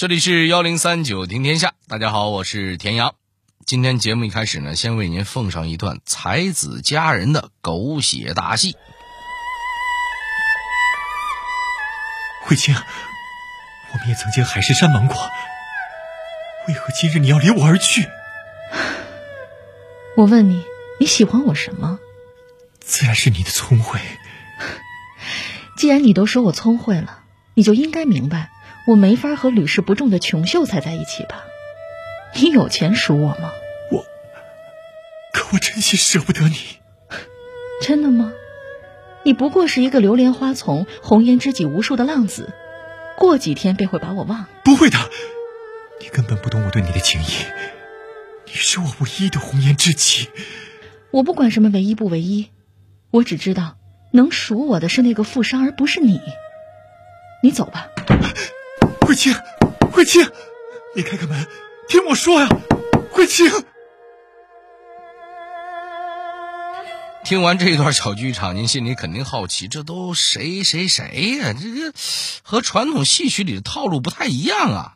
这里是幺零三九听天下，大家好，我是田阳。今天节目一开始呢，先为您奉上一段才子佳人的狗血大戏。慧清，我们也曾经海誓山盟过，为何今日你要离我而去？我问你，你喜欢我什么？自然是你的聪慧。既然你都说我聪慧了，你就应该明白，我没法和屡试不中的穷秀才在一起吧？你有钱赎我吗？我，可我真心舍不得你。真的吗？你不过是一个流连花丛、红颜知己无数的浪子，过几天便会把我忘了。不会的，你根本不懂我对你的情谊。你是我唯一的红颜知己。我不管什么唯一不唯一，我只知道。能赎我的是那个富商，而不是你。你走吧，慧清，慧清，你开开门，听我说呀，慧清。听完这一段小剧场，您心里肯定好奇，这都谁谁谁呀？这这和传统戏曲里的套路不太一样啊！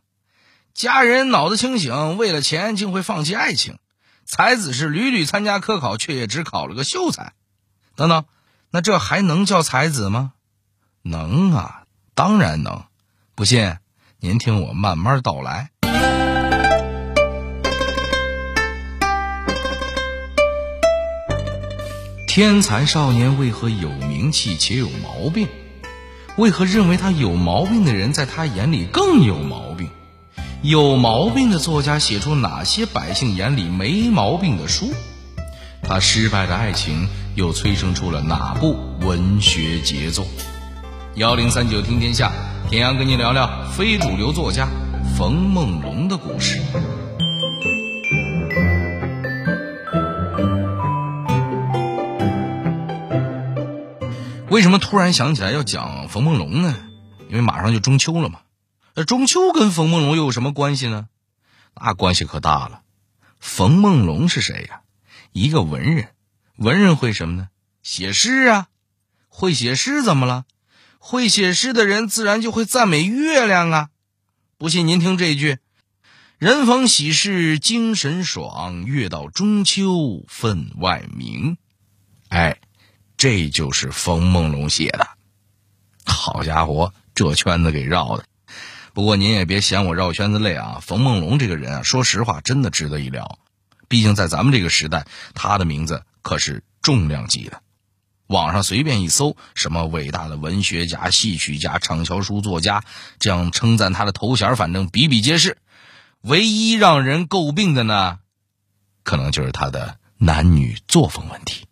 家人脑子清醒，为了钱竟会放弃爱情；才子是屡屡参加科考，却也只考了个秀才。等等。那这还能叫才子吗？能啊，当然能。不信，您听我慢慢道来。天才少年为何有名气且有毛病？为何认为他有毛病的人在他眼里更有毛病？有毛病的作家写出哪些百姓眼里没毛病的书？他失败的爱情。又催生出了哪部文学杰作？幺零三九听天下，田阳跟你聊聊非主流作家冯梦龙的故事。为什么突然想起来要讲冯梦龙呢？因为马上就中秋了嘛。那中秋跟冯梦龙又有什么关系呢？那关系可大了。冯梦龙是谁呀？一个文人。文人会什么呢？写诗啊，会写诗怎么了？会写诗的人自然就会赞美月亮啊。不信您听这句：“人逢喜事精神爽，月到中秋分外明。”哎，这就是冯梦龙写的。好家伙，这圈子给绕的。不过您也别嫌我绕圈子累啊。冯梦龙这个人啊，说实话真的值得一聊。毕竟在咱们这个时代，他的名字。可是重量级的，网上随便一搜，什么伟大的文学家、戏曲家、畅销书作家，这样称赞他的头衔，反正比比皆是。唯一让人诟病的呢，可能就是他的男女作风问题。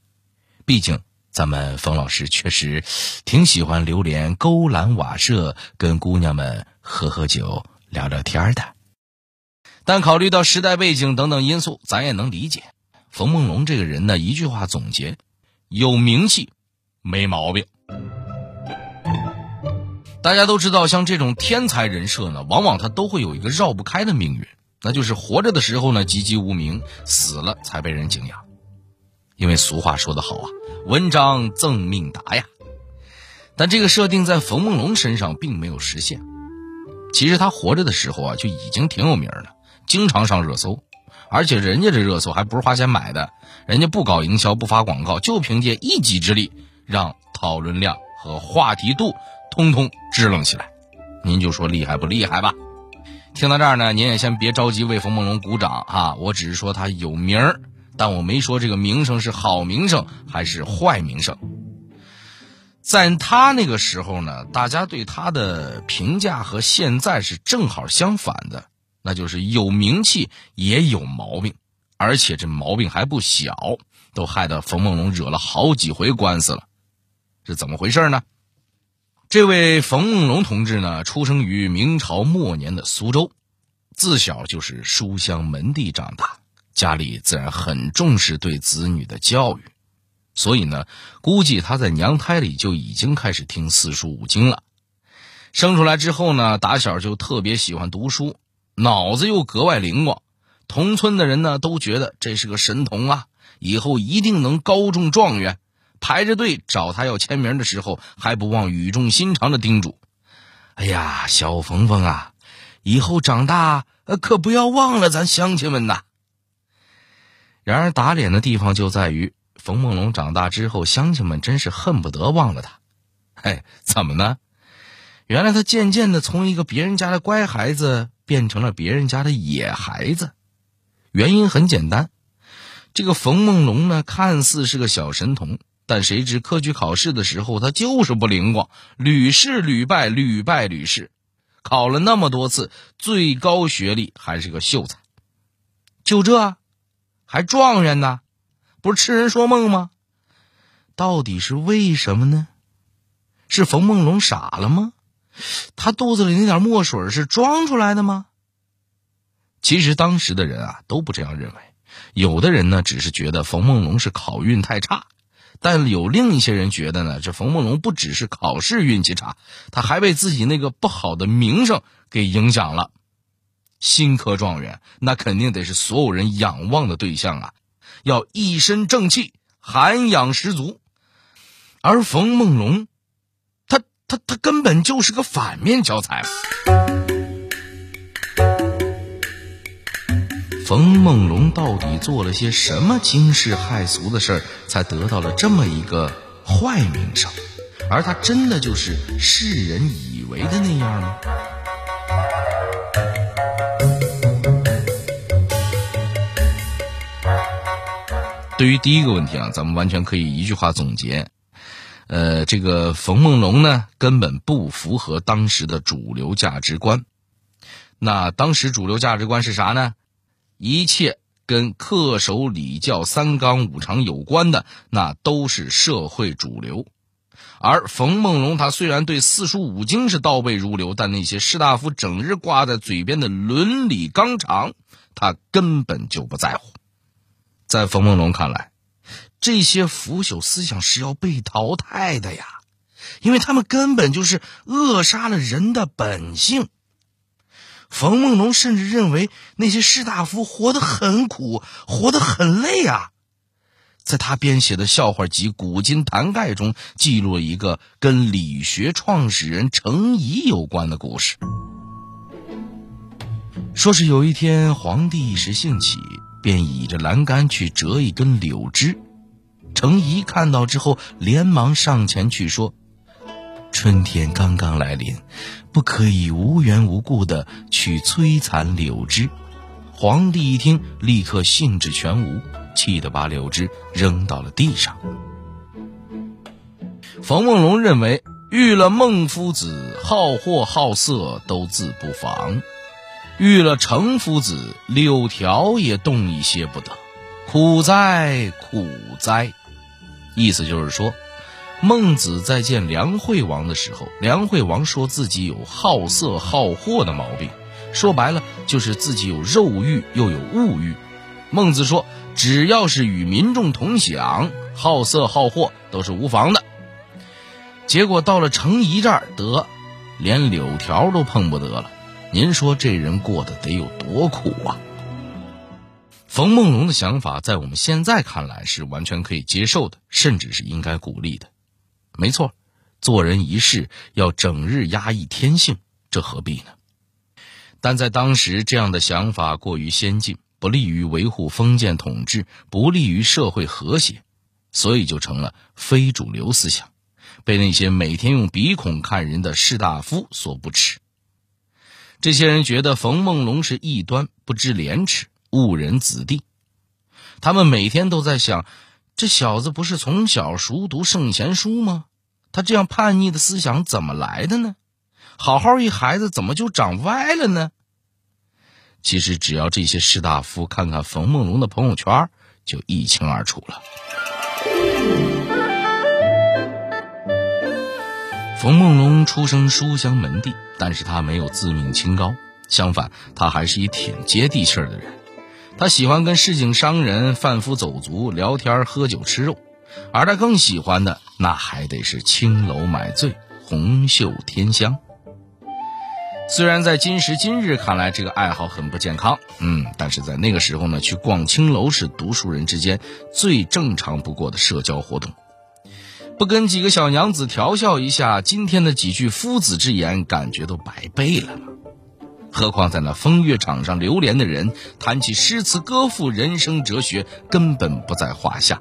毕竟咱们冯老师确实挺喜欢流连勾栏瓦舍，跟姑娘们喝喝酒、聊聊天的。但考虑到时代背景等等因素，咱也能理解。冯梦龙这个人呢，一句话总结：有名气，没毛病。大家都知道，像这种天才人设呢，往往他都会有一个绕不开的命运，那就是活着的时候呢籍籍无名，死了才被人敬仰。因为俗话说得好啊，“文章赠命达”呀。但这个设定在冯梦龙身上并没有实现。其实他活着的时候啊，就已经挺有名了，经常上热搜。而且人家这热搜还不是花钱买的，人家不搞营销不发广告，就凭借一己之力让讨论量和话题度通通支棱起来。您就说厉害不厉害吧？听到这儿呢，您也先别着急为冯梦龙鼓掌哈，我只是说他有名儿，但我没说这个名声是好名声还是坏名声。在他那个时候呢，大家对他的评价和现在是正好相反的。那就是有名气也有毛病，而且这毛病还不小，都害得冯梦龙惹了好几回官司了。是怎么回事呢？这位冯梦龙同志呢，出生于明朝末年的苏州，自小就是书香门第长大，家里自然很重视对子女的教育，所以呢，估计他在娘胎里就已经开始听四书五经了。生出来之后呢，打小就特别喜欢读书。脑子又格外灵光，同村的人呢都觉得这是个神童啊，以后一定能高中状元。排着队找他要签名的时候，还不忘语重心长的叮嘱：“哎呀，小冯冯啊，以后长大可不要忘了咱乡亲们呐。然而打脸的地方就在于，冯梦龙长大之后，乡亲们真是恨不得忘了他。嘿，怎么呢？原来他渐渐的从一个别人家的乖孩子变成了别人家的野孩子。原因很简单，这个冯梦龙呢，看似是个小神童，但谁知科举考试的时候他就是不灵光，屡试屡败，屡败屡试。考了那么多次，最高学历还是个秀才。就这，还状元呢？不是痴人说梦吗？到底是为什么呢？是冯梦龙傻了吗？他肚子里那点墨水是装出来的吗？其实当时的人啊都不这样认为，有的人呢只是觉得冯梦龙是考运太差。但有另一些人觉得呢，这冯梦龙不只是考试运气差，他还被自己那个不好的名声给影响了。新科状元，那肯定得是所有人仰望的对象啊，要一身正气，涵养十足。而冯梦龙，他他根本就是个反面教材。冯梦龙到底做了些什么惊世骇俗的事儿，才得到了这么一个坏名声？而他真的就是世人以为的那样吗？对于第一个问题啊，咱们完全可以一句话总结：呃，这个冯梦龙呢，根本不符合当时的主流价值观。那当时主流价值观是啥呢？一切跟恪守礼教三纲五常有关的，那都是社会主流。而冯梦龙他虽然对四书五经是倒背如流，但那些士大夫整日挂在嘴边的伦理纲常，他根本就不在乎。在冯梦龙看来，这些腐朽思想是要被淘汰的呀，因为他们根本就是扼杀了人的本性。冯梦龙甚至认为那些士大夫活得很苦，活得很累啊。在他编写的笑话集《古今谈概》中，记录了一个跟理学创始人程颐有关的故事。说是有一天，皇帝一时兴起，便倚着栏杆去折一根柳枝。程颐看到之后，连忙上前去说。春天刚刚来临，不可以无缘无故的去摧残柳枝。皇帝一听，立刻兴致全无，气得把柳枝扔到了地上。冯梦龙认为，遇了孟夫子，好货好色都自不妨；遇了程夫子，柳条也动一些不得。苦哉，苦哉！意思就是说。孟子在见梁惠王的时候，梁惠王说自己有好色好货的毛病，说白了就是自己有肉欲又有物欲。孟子说，只要是与民众同享，好色好货都是无妨的。结果到了程颐这儿，得连柳条都碰不得了。您说这人过得得有多苦啊？冯梦龙的想法在我们现在看来是完全可以接受的，甚至是应该鼓励的。没错，做人一世要整日压抑天性，这何必呢？但在当时，这样的想法过于先进，不利于维护封建统治，不利于社会和谐，所以就成了非主流思想，被那些每天用鼻孔看人的士大夫所不齿。这些人觉得冯梦龙是异端，不知廉耻，误人子弟。他们每天都在想。这小子不是从小熟读圣贤书吗？他这样叛逆的思想怎么来的呢？好好一孩子怎么就长歪了呢？其实只要这些士大夫看看冯梦龙的朋友圈，就一清二楚了。冯梦龙出生书香门第，但是他没有自命清高，相反，他还是一挺接地气的人。他喜欢跟市井商人、贩夫走卒聊天、喝酒、吃肉，而他更喜欢的那还得是青楼买醉、红袖添香。虽然在今时今日看来，这个爱好很不健康，嗯，但是在那个时候呢，去逛青楼是读书人之间最正常不过的社交活动。不跟几个小娘子调笑一下，今天的几句夫子之言，感觉都白背了。何况在那风月场上流连的人，谈起诗词歌赋、人生哲学，根本不在话下。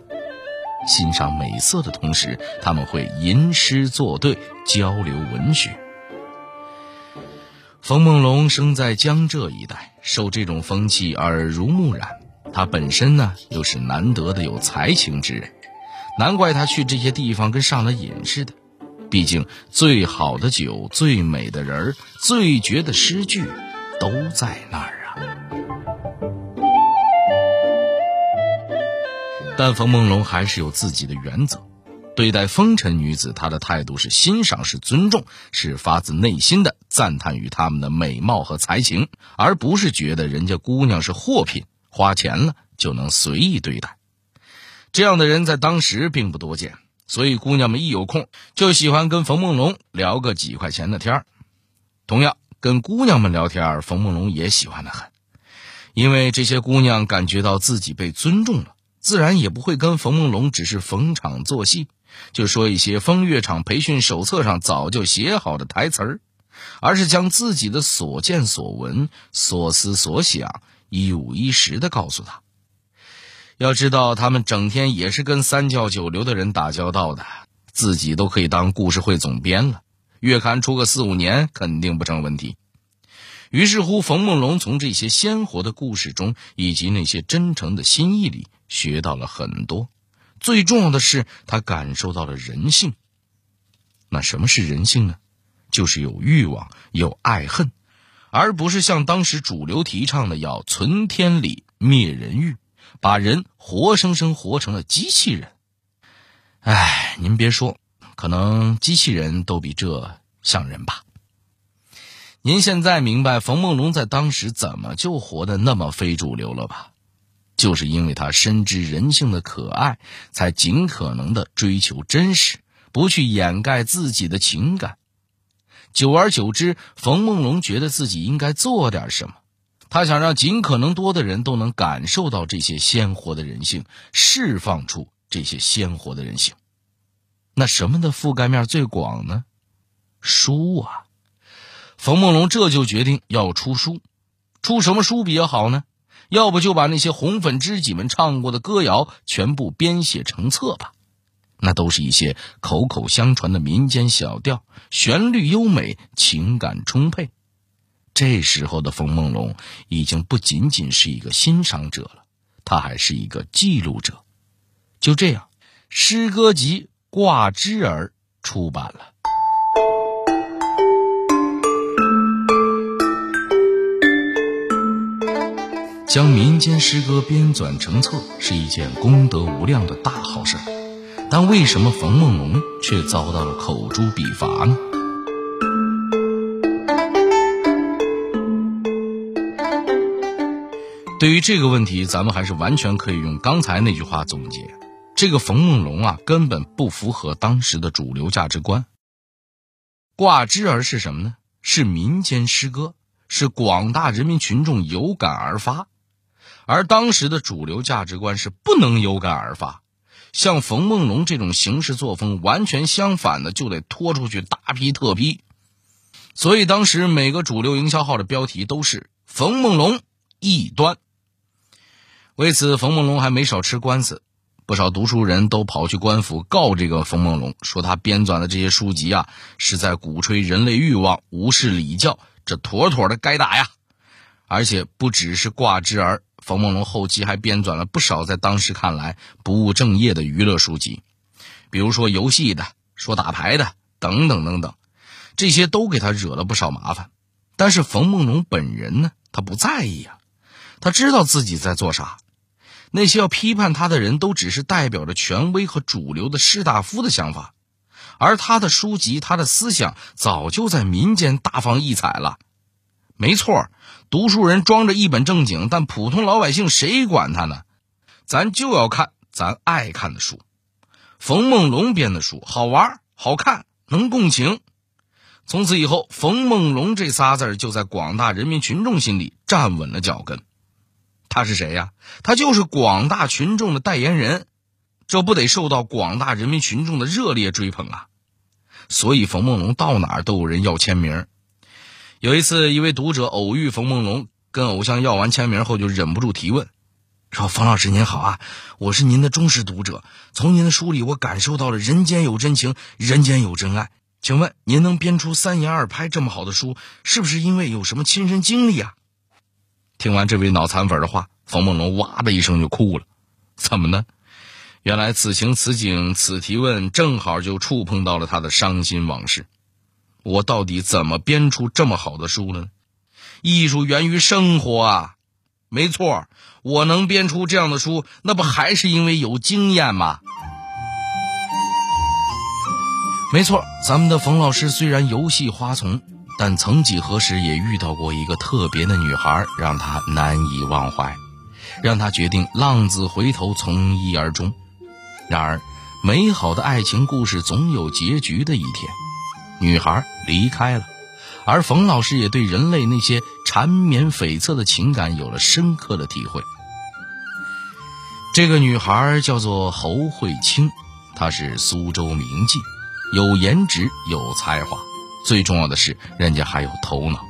欣赏美色的同时，他们会吟诗作对，交流文学。冯梦龙生在江浙一带，受这种风气耳濡目染。他本身呢，又是难得的有才情之人，难怪他去这些地方跟上了瘾似的。毕竟，最好的酒、最美的人儿、最绝的诗句，都在那儿啊。但冯梦龙还是有自己的原则，对待风尘女子，他的态度是欣赏，是尊重，是发自内心的赞叹于她们的美貌和才情，而不是觉得人家姑娘是货品。花钱了就能随意对待，这样的人在当时并不多见，所以姑娘们一有空就喜欢跟冯梦龙聊个几块钱的天儿。同样，跟姑娘们聊天，冯梦龙也喜欢的很，因为这些姑娘感觉到自己被尊重了，自然也不会跟冯梦龙只是逢场作戏，就说一些风月场培训手册上早就写好的台词儿，而是将自己的所见所闻、所思所想。一五一十的告诉他，要知道他们整天也是跟三教九流的人打交道的，自己都可以当故事会总编了，月刊出个四五年肯定不成问题。于是乎，冯梦龙从这些鲜活的故事中，以及那些真诚的心意里，学到了很多。最重要的是，他感受到了人性。那什么是人性呢？就是有欲望，有爱恨。而不是像当时主流提倡的要存天理灭人欲，把人活生生活成了机器人。哎，您别说，可能机器人都比这像人吧。您现在明白冯梦龙在当时怎么就活得那么非主流了吧？就是因为他深知人性的可爱，才尽可能的追求真实，不去掩盖自己的情感。久而久之，冯梦龙觉得自己应该做点什么。他想让尽可能多的人都能感受到这些鲜活的人性，释放出这些鲜活的人性。那什么的覆盖面最广呢？书啊！冯梦龙这就决定要出书。出什么书比较好呢？要不就把那些红粉知己们唱过的歌谣全部编写成册吧。那都是一些口口相传的民间小调，旋律优美，情感充沛。这时候的冯梦龙已经不仅仅是一个欣赏者了，他还是一个记录者。就这样，诗歌集《挂枝儿》出版了。将民间诗歌编纂成册是一件功德无量的大好事。但为什么冯梦龙却遭到了口诛笔伐呢？对于这个问题，咱们还是完全可以用刚才那句话总结：这个冯梦龙啊，根本不符合当时的主流价值观。挂枝儿是什么呢？是民间诗歌，是广大人民群众有感而发，而当时的主流价值观是不能有感而发。像冯梦龙这种行事作风完全相反的，就得拖出去大批特批。所以当时每个主流营销号的标题都是“冯梦龙异端”。为此，冯梦龙还没少吃官司，不少读书人都跑去官府告这个冯梦龙，说他编纂的这些书籍啊，是在鼓吹人类欲望、无视礼教，这妥妥的该打呀！而且不只是挂枝儿。冯梦龙后期还编纂了不少在当时看来不务正业的娱乐书籍，比如说游戏的、说打牌的等等等等，这些都给他惹了不少麻烦。但是冯梦龙本人呢，他不在意啊，他知道自己在做啥。那些要批判他的人都只是代表着权威和主流的士大夫的想法，而他的书籍、他的思想早就在民间大放异彩了。没错。读书人装着一本正经，但普通老百姓谁管他呢？咱就要看咱爱看的书。冯梦龙编的书好玩、好看、能共情。从此以后，冯梦龙这仨字就在广大人民群众心里站稳了脚跟。他是谁呀？他就是广大群众的代言人，这不得受到广大人民群众的热烈追捧啊！所以，冯梦龙到哪都有人要签名。有一次，一位读者偶遇冯梦龙，跟偶像要完签名后，就忍不住提问，说：“冯老师您好啊，我是您的忠实读者，从您的书里我感受到了人间有真情，人间有真爱。请问您能编出三言二拍这么好的书，是不是因为有什么亲身经历啊？”听完这位脑残粉的话，冯梦龙哇的一声就哭了。怎么呢？原来此情此景此提问，正好就触碰到了他的伤心往事。我到底怎么编出这么好的书呢？艺术源于生活啊，没错，我能编出这样的书，那不还是因为有经验吗？没错，咱们的冯老师虽然游戏花丛，但曾几何时也遇到过一个特别的女孩，让他难以忘怀，让他决定浪子回头，从一而终。然而，美好的爱情故事总有结局的一天。女孩离开了，而冯老师也对人类那些缠绵悱恻的情感有了深刻的体会。这个女孩叫做侯慧清，她是苏州名妓，有颜值有才华，最重要的是人家还有头脑。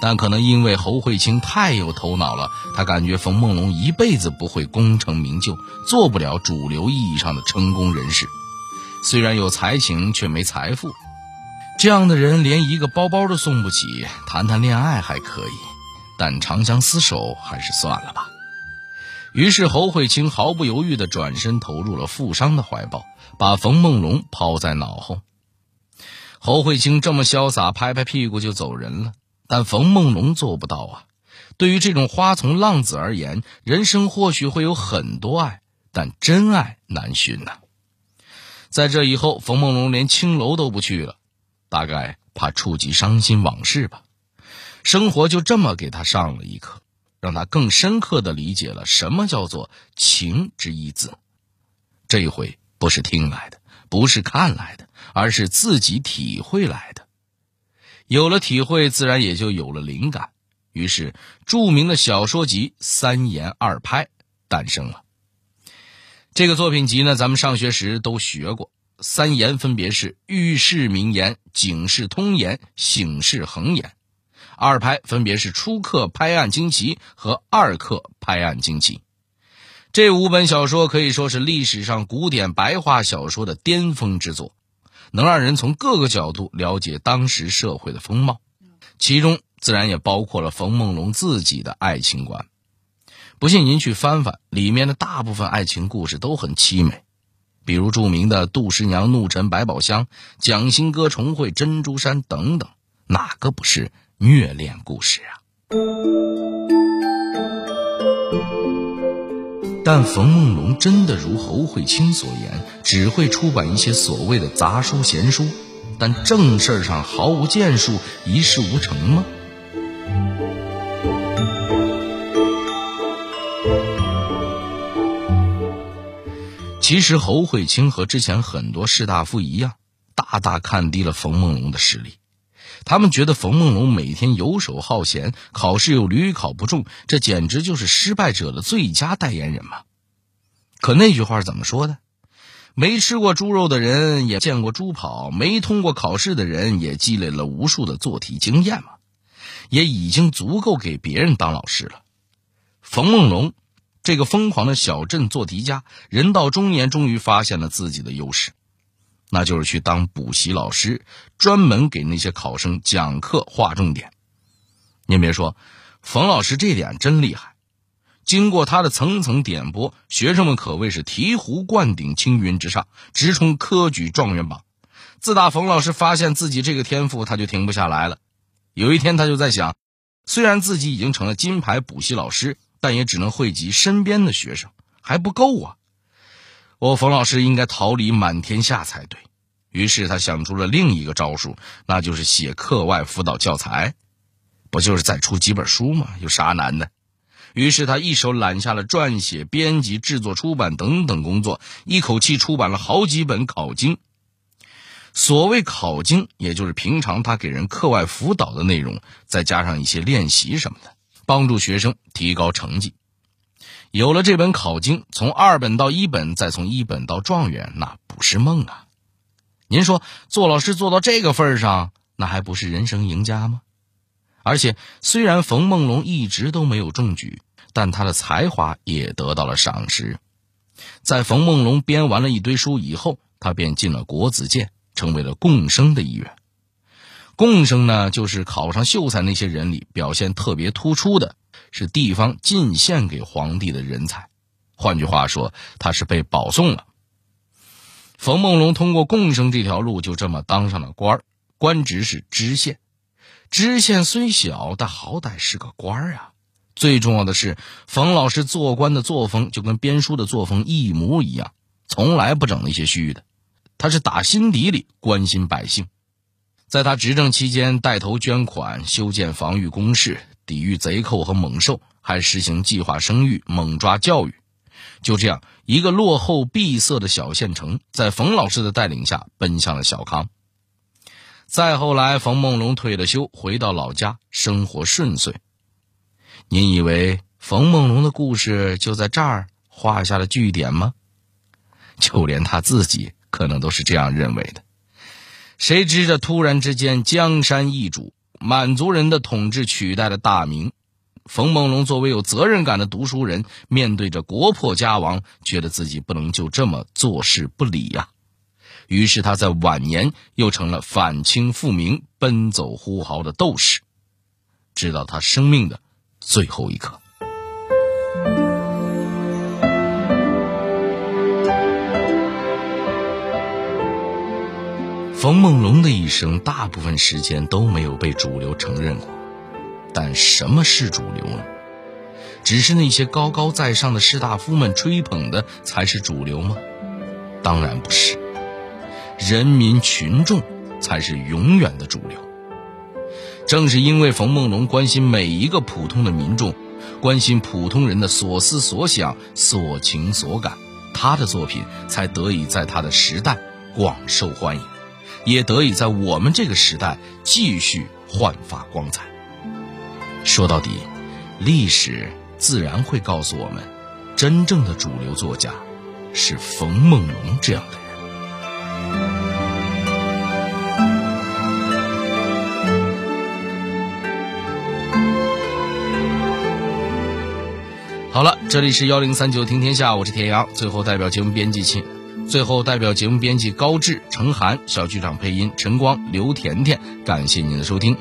但可能因为侯慧清太有头脑了，他感觉冯梦龙一辈子不会功成名就，做不了主流意义上的成功人士。虽然有才情，却没财富。这样的人连一个包包都送不起，谈谈恋爱还可以，但长相厮守还是算了吧。于是侯慧清毫不犹豫地转身投入了富商的怀抱，把冯梦龙抛在脑后。侯慧清这么潇洒，拍拍屁股就走人了。但冯梦龙做不到啊。对于这种花丛浪子而言，人生或许会有很多爱，但真爱难寻呐。在这以后，冯梦龙连青楼都不去了。大概怕触及伤心往事吧，生活就这么给他上了一课，让他更深刻的理解了什么叫做情之一字。这一回不是听来的，不是看来的，而是自己体会来的。有了体会，自然也就有了灵感，于是著名的小说集《三言二拍》诞生了。这个作品集呢，咱们上学时都学过。三言分别是遇事名言、警示通言、醒世恒言；二拍分别是初刻拍案惊奇和二刻拍案惊奇。这五本小说可以说是历史上古典白话小说的巅峰之作，能让人从各个角度了解当时社会的风貌，其中自然也包括了冯梦龙自己的爱情观。不信您去翻翻里面的大部分爱情故事都很凄美。比如著名的杜十娘怒沉百宝箱、蒋新歌重会珍珠山等等，哪个不是虐恋故事啊？但冯梦龙真的如侯慧清所言，只会出版一些所谓的杂书闲书，但正事上毫无建树，一事无成吗？其实侯慧清和之前很多士大夫一样，大大看低了冯梦龙的实力。他们觉得冯梦龙每天游手好闲，考试又屡考不中，这简直就是失败者的最佳代言人嘛。可那句话怎么说的？没吃过猪肉的人也见过猪跑，没通过考试的人也积累了无数的做题经验嘛，也已经足够给别人当老师了。冯梦龙。这个疯狂的小镇做题家，人到中年终于发现了自己的优势，那就是去当补习老师，专门给那些考生讲课划重点。您别说，冯老师这点真厉害。经过他的层层点拨，学生们可谓是醍醐灌顶，青云直上，直冲科举状元榜。自打冯老师发现自己这个天赋，他就停不下来了。有一天，他就在想，虽然自己已经成了金牌补习老师。但也只能惠及身边的学生，还不够啊！我冯老师应该桃李满天下才对。于是他想出了另一个招数，那就是写课外辅导教材，不就是再出几本书吗？有啥难的？于是他一手揽下了撰写、编辑、制作、出版等等工作，一口气出版了好几本考经。所谓考经，也就是平常他给人课外辅导的内容，再加上一些练习什么的。帮助学生提高成绩，有了这本考经，从二本到一本，再从一本到状元，那不是梦啊！您说做老师做到这个份上，那还不是人生赢家吗？而且虽然冯梦龙一直都没有中举，但他的才华也得到了赏识。在冯梦龙编完了一堆书以后，他便进了国子监，成为了贡生的一员。贡生呢，就是考上秀才那些人里表现特别突出的，是地方进献给皇帝的人才。换句话说，他是被保送了。冯梦龙通过贡生这条路，就这么当上了官，官职是知县。知县虽小，但好歹是个官啊。最重要的是，冯老师做官的作风就跟编书的作风一模一样，从来不整那些虚的。他是打心底里关心百姓。在他执政期间，带头捐款修建防御工事，抵御贼寇和猛兽，还实行计划生育、猛抓教育。就这样，一个落后闭塞的小县城，在冯老师的带领下奔向了小康。再后来，冯梦龙退了休，回到老家，生活顺遂。您以为冯梦龙的故事就在这儿画下了句点吗？就连他自己可能都是这样认为的。谁知这突然之间，江山易主，满族人的统治取代了大明。冯梦龙作为有责任感的读书人，面对着国破家亡，觉得自己不能就这么坐视不理呀。于是他在晚年又成了反清复明、奔走呼号的斗士，直到他生命的最后一刻。冯梦龙的一生大部分时间都没有被主流承认过，但什么是主流呢？只是那些高高在上的士大夫们吹捧的才是主流吗？当然不是。人民群众才是永远的主流。正是因为冯梦龙关心每一个普通的民众，关心普通人的所思所想、所情所感，他的作品才得以在他的时代广受欢迎，也得以在我们这个时代继续焕发光彩。说到底，历史自然会告诉我们，真正的主流作家是冯梦龙这样的人。好了，这里是幺零三九听天下，我是田阳。最后代表节目编辑秦，最后代表节目编辑高志、程涵，小剧场配音陈光、刘甜甜，感谢您的收听。